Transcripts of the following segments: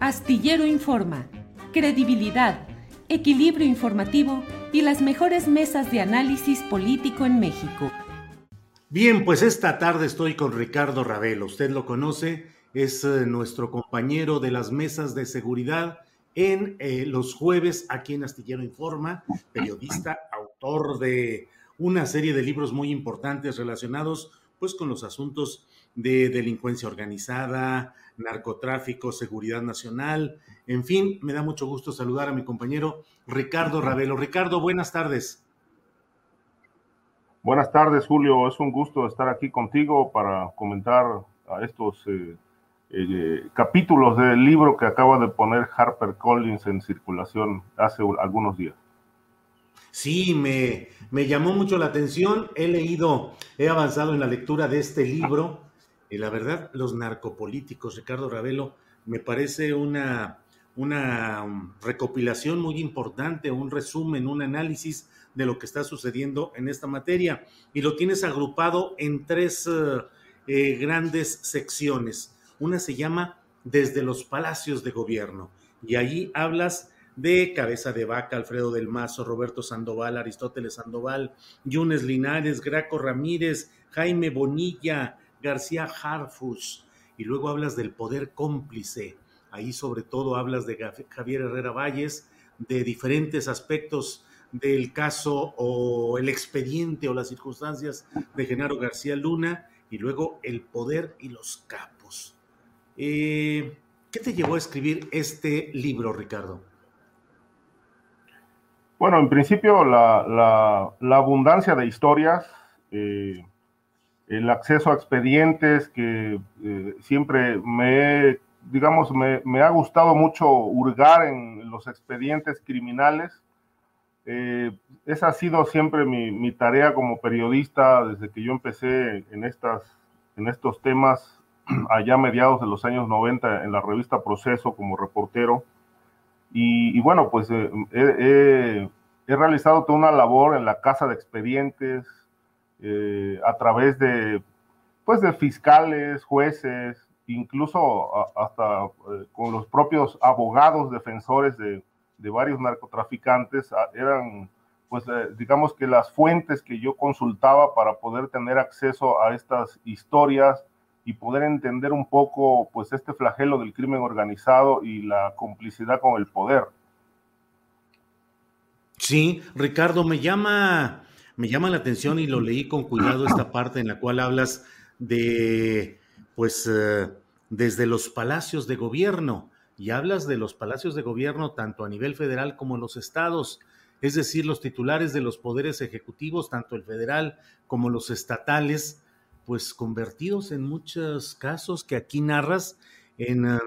Astillero Informa, credibilidad, equilibrio informativo y las mejores mesas de análisis político en México. Bien, pues esta tarde estoy con Ricardo Ravelo. Usted lo conoce, es eh, nuestro compañero de las mesas de seguridad en eh, los jueves aquí en Astillero Informa, periodista, autor de una serie de libros muy importantes relacionados pues con los asuntos de delincuencia organizada, narcotráfico, seguridad nacional, en fin, me da mucho gusto saludar a mi compañero Ricardo Ravelo. Ricardo, buenas tardes. Buenas tardes, Julio. Es un gusto estar aquí contigo para comentar a estos eh, eh, capítulos del libro que acaba de poner Harper Collins en circulación hace algunos días. Sí, me, me llamó mucho la atención. He leído, he avanzado en la lectura de este libro. Y la verdad, los narcopolíticos, Ricardo Ravelo, me parece una, una um, recopilación muy importante, un resumen, un análisis de lo que está sucediendo en esta materia. Y lo tienes agrupado en tres uh, eh, grandes secciones. Una se llama Desde los Palacios de Gobierno. Y ahí hablas de Cabeza de Vaca, Alfredo del Mazo, Roberto Sandoval, Aristóteles Sandoval, Yunes Linares, Graco Ramírez, Jaime Bonilla, García Harfus, y luego hablas del poder cómplice. Ahí sobre todo hablas de Javier Herrera Valles, de diferentes aspectos del caso o el expediente o las circunstancias de Genaro García Luna, y luego el poder y los capos. Eh, ¿Qué te llevó a escribir este libro, Ricardo? Bueno, en principio la, abundancia de historias, eh, el acceso a expedientes que eh, siempre me, digamos, me, ha gustado mucho hurgar en los expedientes criminales. Eh, esa ha sido siempre mi, tarea como periodista desde que yo empecé en, estas, en estos temas allá mediados de los años 90 en la revista Proceso como reportero. Y, bueno, pues eh, he realizado toda una labor en la casa de expedientes eh, a través de, pues, de fiscales, jueces, incluso hasta eh, con los propios abogados defensores de, de varios narcotraficantes, eran, pues, digamos que las fuentes que yo consultaba para poder tener acceso a estas historias y poder entender un poco pues este flagelo del crimen organizado y la complicidad con el poder. Sí, Ricardo, me llama, me llama la atención y lo leí con cuidado esta parte en la cual hablas de, pues, eh, desde los palacios de gobierno y hablas de los palacios de gobierno tanto a nivel federal como en los estados, es decir, los titulares de los poderes ejecutivos, tanto el federal como los estatales, pues convertidos en muchos casos que aquí narras en um,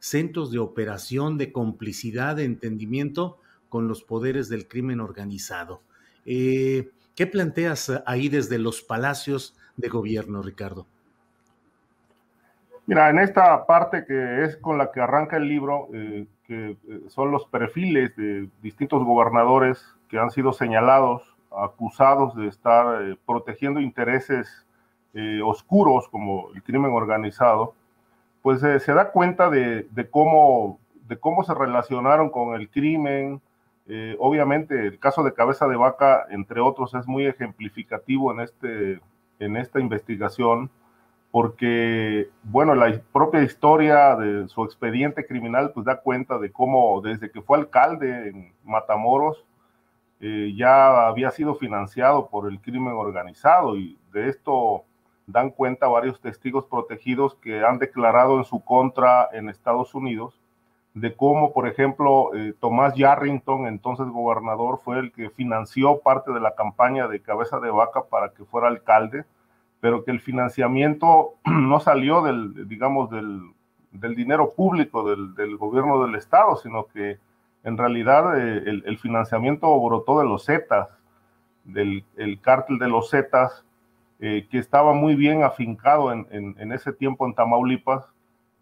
centros de operación, de complicidad, de entendimiento con los poderes del crimen organizado. Eh, ¿Qué planteas ahí desde los palacios de gobierno, Ricardo? Mira, en esta parte que es con la que arranca el libro, eh, que eh, son los perfiles de distintos gobernadores que han sido señalados, acusados de estar protegiendo intereses oscuros como el crimen organizado, pues se da cuenta de cómo se relacionaron con el crimen. Obviamente el caso de Cabeza de Vaca, entre otros, es muy ejemplificativo en, este, en esta investigación porque, bueno, la propia historia de su expediente criminal pues da cuenta de cómo desde que fue alcalde en Matamoros eh, ya había sido financiado por el crimen organizado y de esto dan cuenta varios testigos protegidos que han declarado en su contra en Estados Unidos de cómo, por ejemplo, eh, Tomás Yarrington, entonces gobernador, fue el que financió parte de la campaña de Cabeza de Vaca para que fuera alcalde pero que el financiamiento no salió del, digamos, del, dinero público del, gobierno del Estado, sino que en realidad eh, el, financiamiento brotó de los Zetas, del el cártel de los Zetas, eh, que estaba muy bien afincado en, en, ese tiempo en Tamaulipas,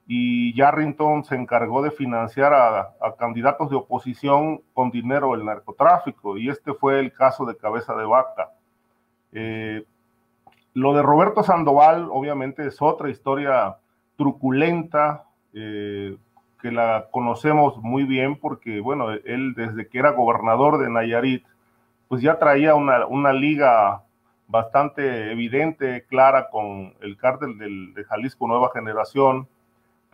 y Yarrington se encargó de financiar a, candidatos de oposición con dinero del narcotráfico, y este fue el caso de Cabeza de Vaca. Eh, lo de Roberto Sandoval, obviamente, es otra historia truculenta, eh, que la conocemos muy bien porque, bueno, él desde que era gobernador de Nayarit, pues ya traía una, liga bastante evidente, clara con el cártel del, de Jalisco Nueva Generación,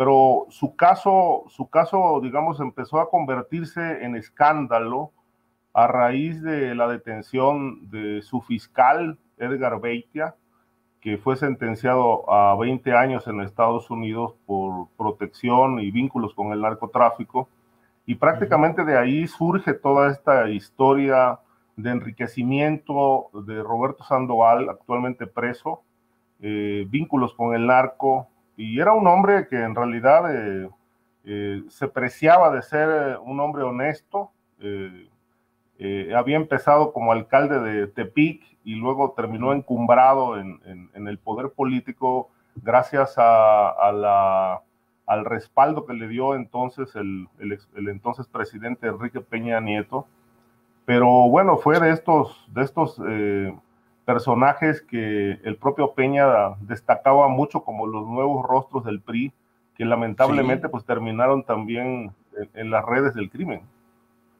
pero su caso, su caso, digamos, empezó a convertirse en escándalo a raíz de la detención de su fiscal, Edgar Beitia, que fue sentenciado a 20 años en Estados Unidos por protección y vínculos con el narcotráfico. Y prácticamente de ahí surge toda esta historia de enriquecimiento de Roberto Sandoval, actualmente preso, eh, vínculos con el narco. Y era un hombre que en realidad eh, eh, se preciaba de ser un hombre honesto. había empezado como alcalde de Tepic y luego terminó encumbrado en, el poder político gracias a, la, al respaldo que le dio entonces el, entonces presidente Enrique Peña Nieto. Pero bueno, fue de estos, de estos eh, personajes que el propio Peña destacaba mucho como los nuevos rostros del PRI, que lamentablemente pues terminaron también en las redes del crimen.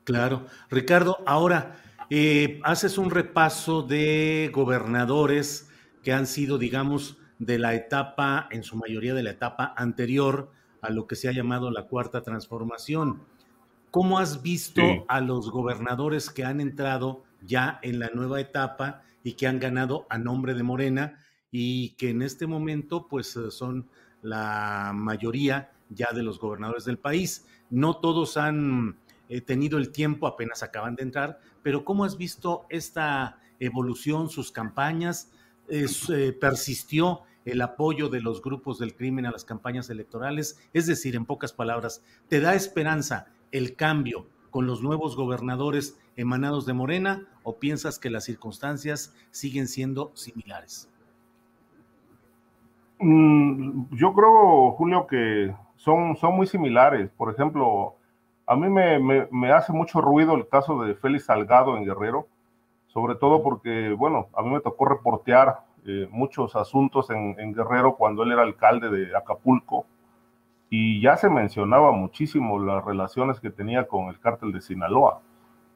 Claro. Ricardo, ahora eh, haces un repaso de gobernadores que han sido, digamos, de la etapa, en su mayoría de la etapa anterior a lo que se ha llamado la cuarta transformación. ¿Cómo has visto a los gobernadores que han entrado ya en la nueva etapa y que han ganado a nombre de Morena y que en este momento pues son la mayoría ya de los gobernadores del país? No todos han eh, tenido el tiempo, apenas acaban de entrar, pero ¿cómo has visto esta evolución, sus campañas? Eh, ¿Persistió el apoyo de los grupos del crimen a las campañas electorales? Es decir, en pocas palabras, ¿te da esperanza el cambio con los nuevos gobernadores emanados de Morena o piensas que las circunstancias siguen siendo similares? Mm, yo creo, Julio, que son, son muy similares. Por ejemplo, a mí me, hace mucho ruido el caso de Félix Salgado en Guerrero, sobre todo porque, bueno, a mí me tocó reportear eh, muchos asuntos en, Guerrero cuando él era alcalde de Acapulco y ya se mencionaba muchísimo las relaciones que tenía con el cártel de Sinaloa.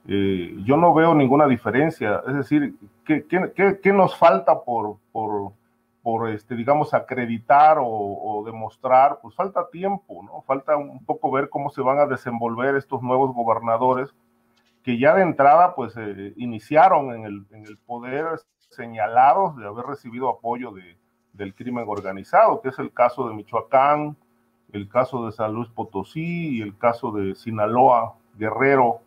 Eh, yo no veo ninguna diferencia, es decir, ¿qué, qué, nos falta por, por por, este, digamos, acreditar o, demostrar, pues falta tiempo, ¿no? Falta un poco ver cómo se van a desenvolver estos nuevos gobernadores que ya de entrada, pues, eh, iniciaron en el, en el, poder señalados de haber recibido apoyo de, del crimen organizado, que es el caso de Michoacán, el caso de San Luis Potosí y el caso de Sinaloa, Guerrero,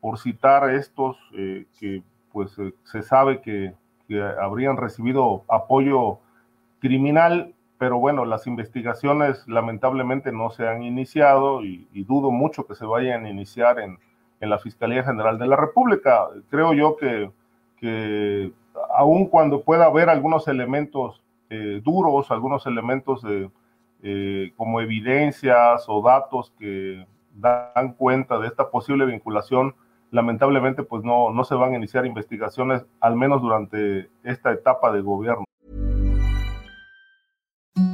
por citar estos eh, que, pues, eh, se sabe que, habrían recibido apoyo criminal, pero bueno, las investigaciones lamentablemente no se han iniciado y, dudo mucho que se vayan a iniciar en, la Fiscalía General de la República. Creo yo que, que aun cuando pueda haber algunos elementos eh, duros, algunos elementos de, eh, como evidencias o datos que dan cuenta de esta posible vinculación, lamentablemente pues no, no se van a iniciar investigaciones, al menos durante esta etapa de gobierno.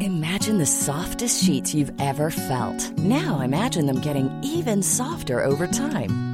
Imagine the softest sheets you've ever felt. Now imagine them getting even softer over time.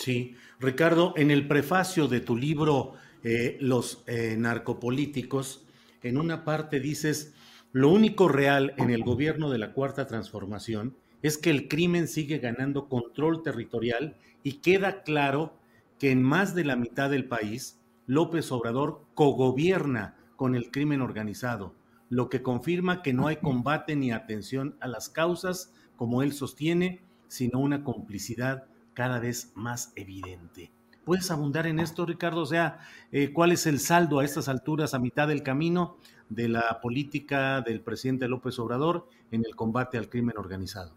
Sí. Ricardo, en el prefacio de tu libro eh, Los eh, narcopolíticos, en una parte dices, lo único real en el gobierno de la Cuarta Transformación es que el crimen sigue ganando control territorial y queda claro que en más de la mitad del país López Obrador cogobierna con el crimen organizado, lo que confirma que no hay combate ni atención a las causas, como él sostiene, sino una complicidad cada vez más evidente. ¿Puedes abundar en esto, Ricardo? O sea, eh, ¿cuál es el saldo a estas alturas, a mitad del camino, de la política del presidente López Obrador en el combate al crimen organizado?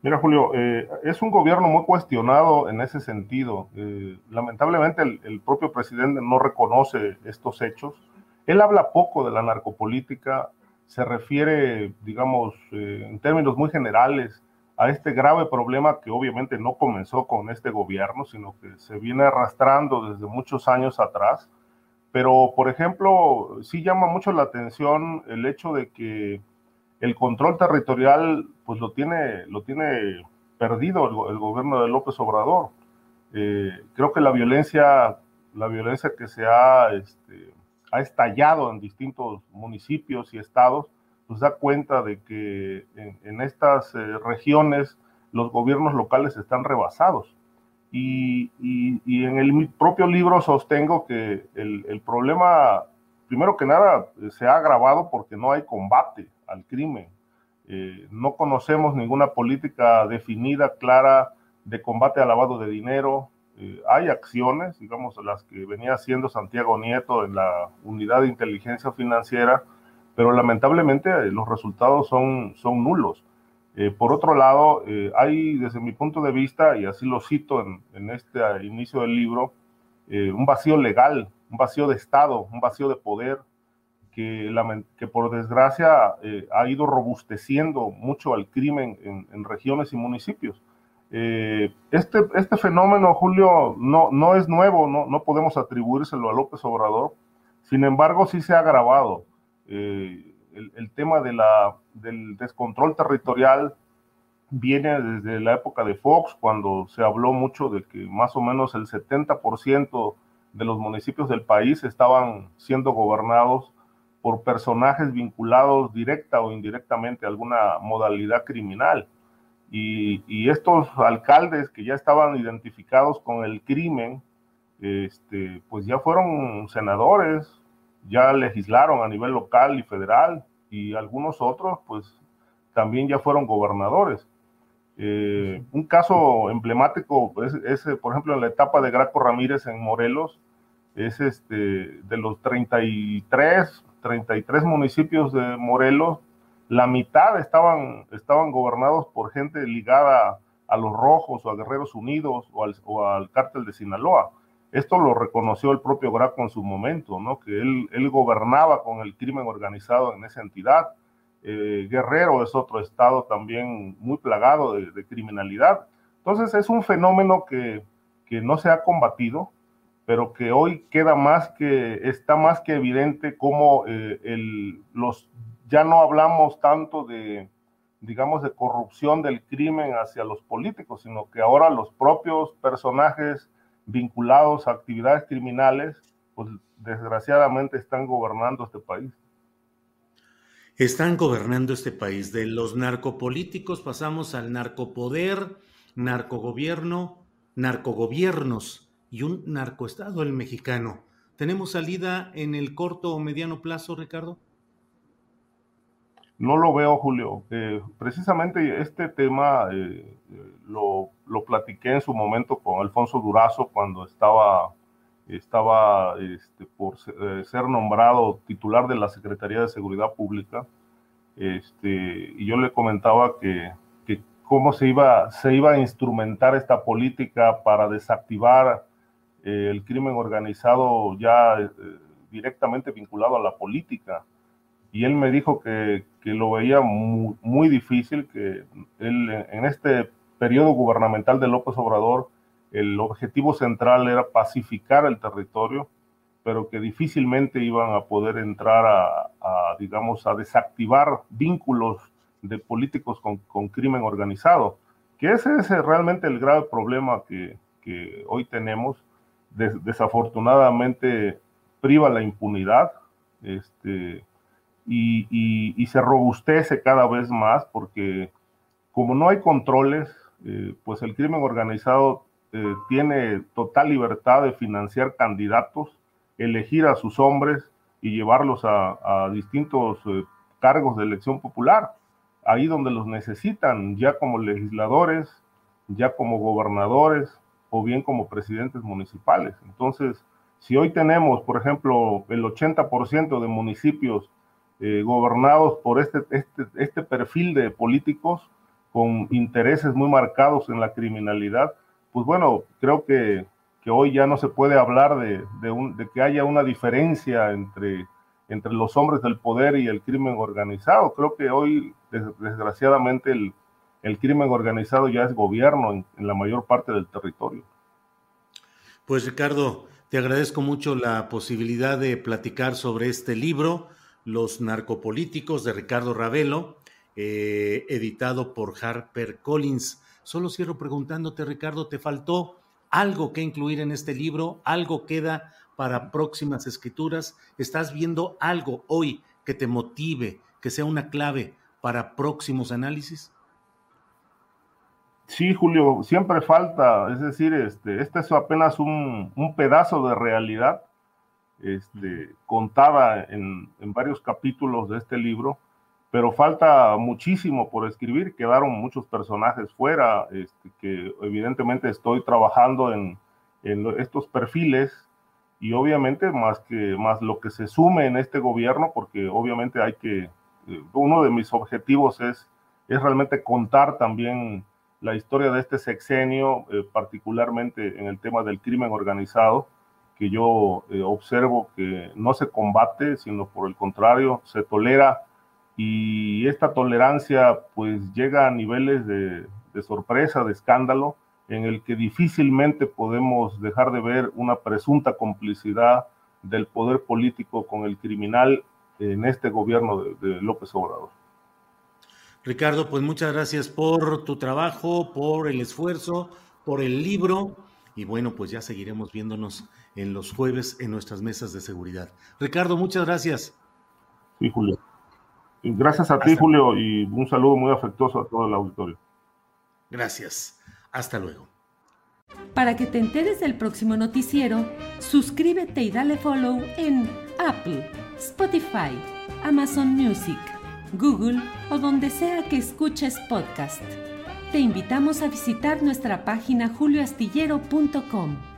Mira, Julio, eh, es un gobierno muy cuestionado en ese sentido. Eh, lamentablemente el, propio presidente no reconoce estos hechos. Él habla poco de la narcopolítica, se refiere, digamos, en términos muy generales a este grave problema que obviamente no comenzó con este gobierno, sino que se viene arrastrando desde muchos años atrás. Pero, por ejemplo, sí llama mucho la atención el hecho de que el control territorial pues lo tiene, lo tiene perdido el, gobierno de López Obrador. Eh, creo que la violencia, la violencia que se ha, este, ha estallado en distintos municipios y estados, pues da cuenta de que en, en estas eh, regiones los gobiernos locales están rebasados. Y, y, y, en el propio libro sostengo que el, el problema, primero que nada, se ha agravado porque no hay combate al crimen. Eh, no conocemos ninguna política definida, clara, de combate al lavado de dinero. Eh, hay acciones, digamos, las que venía haciendo Santiago Nieto en la unidad de inteligencia financiera, pero lamentablemente eh, los resultados son, son nulos. Eh, por otro lado, hay, desde mi punto de vista, y así lo cito en, en este inicio del libro, un vacío legal, un vacío de Estado, un vacío de poder, que, por desgracia eh, ha ido robusteciendo mucho al crimen en, regiones y municipios. Eh, este, este fenómeno, Julio, no, no es nuevo, no, no podemos atribuírselo a López Obrador, sin embargo sí se ha agravado. Eh, el, tema de la, del descontrol territorial viene desde la época de Fox, cuando se habló mucho de que más o menos el 70% de los municipios del país estaban siendo gobernados por personajes vinculados directa o indirectamente a alguna modalidad criminal. Y, y, estos alcaldes que ya estaban identificados con el crimen, este, pues ya fueron senadores, ya legislaron a nivel local y federal, y algunos otros, pues también ya fueron gobernadores. Eh, un caso emblemático es, es, por ejemplo, en la etapa de Graco Ramírez en Morelos, es este, de los 33 33 municipios de Morelos, la mitad estaban, estaban gobernados por gente ligada a los Rojos o a Guerreros Unidos o al, o al cártel de Sinaloa. Esto lo reconoció el propio Graco en su momento, ¿no? que él, él gobernaba con el crimen organizado en esa entidad. Eh, Guerrero es otro estado también muy plagado de, criminalidad. Entonces es un fenómeno que, que no se ha combatido, pero que hoy queda más que, está más que evidente cómo eh, el, los, ya no hablamos tanto de, digamos, de corrupción del crimen hacia los políticos, sino que ahora los propios personajes vinculados a actividades criminales, pues desgraciadamente están gobernando este país. están gobernando este país. De los narcopolíticos pasamos al narcopoder, narcogobierno, narcogobiernos y un narcoestado, el mexicano. ¿Tenemos salida en el corto o mediano plazo, Ricardo? No lo veo, Julio. Eh, precisamente este tema eh, lo, lo, platiqué en su momento con Alfonso Durazo cuando estaba, estaba este, por eh, ser nombrado titular de la Secretaría de Seguridad Pública. Este, y yo le comentaba que, que cómo se iba, se iba a instrumentar esta política para desactivar el crimen organizado ya directamente vinculado a la política y él me dijo que, que lo veía muy, difícil, que él, en este periodo gubernamental de López Obrador, el objetivo central era pacificar el territorio, pero que difícilmente iban a poder entrar a, digamos, a desactivar vínculos de políticos con, con, crimen organizado, que ese es realmente el grave problema que, que hoy tenemos. Des, desafortunadamente priva la impunidad, este, y, se robustece cada vez más porque como no hay controles, eh, pues el crimen organizado eh, tiene total libertad de financiar candidatos, elegir a sus hombres y llevarlos a, distintos eh, cargos de elección popular, ahí donde los necesitan, ya como legisladores, ya como gobernadores o bien como presidentes municipales. Entonces, si hoy tenemos, por ejemplo, el 80% de municipios eh, gobernados por este, este, este perfil de políticos con intereses muy marcados en la criminalidad, pues bueno, creo que, que hoy ya no se puede hablar de, de, un, de, que haya una diferencia entre, entre los hombres del poder y el crimen organizado. Creo que hoy, desgraciadamente, el, el crimen organizado ya es gobierno en, en la mayor parte del territorio. Pues Ricardo, te agradezco mucho la posibilidad de platicar sobre este libro los narcopolíticos de Ricardo Ravelo, eh, editado por Harper Collins. Solo cierro preguntándote, Ricardo, ¿te faltó algo que incluir en este libro? ¿Algo queda para próximas escrituras? ¿Estás viendo algo hoy que te motive, que sea una clave para próximos análisis? Sí, Julio, siempre falta, es decir, este, este es apenas un, un pedazo de realidad este, contada en, varios capítulos de este libro, pero falta muchísimo por escribir, quedaron muchos personajes fuera, este, que evidentemente estoy trabajando en, en, estos perfiles y obviamente más que más lo que se sume en este gobierno, porque obviamente hay que, eh, uno de mis objetivos es, es realmente contar también la historia de este sexenio, eh, particularmente en el tema del crimen organizado, que yo eh, observo que no se combate, sino por el contrario, se tolera y esta tolerancia pues llega a niveles de, sorpresa, de escándalo, en el que difícilmente podemos dejar de ver una presunta complicidad del poder político con el criminal en este gobierno de, López Obrador. Ricardo, pues muchas gracias por tu trabajo, por el esfuerzo, por el libro y bueno, pues ya seguiremos viéndonos en los jueves en nuestras mesas de seguridad. Ricardo, muchas gracias. Sí, Julio. Gracias a Hasta ti, Julio, y un saludo muy afectuoso a todo el auditorio. Gracias. Hasta luego. Para que te enteres del próximo noticiero, suscríbete y dale follow en Apple, Spotify, Amazon Music, Google o donde sea que escuches podcast. Te invitamos a visitar nuestra página julioastillero.com.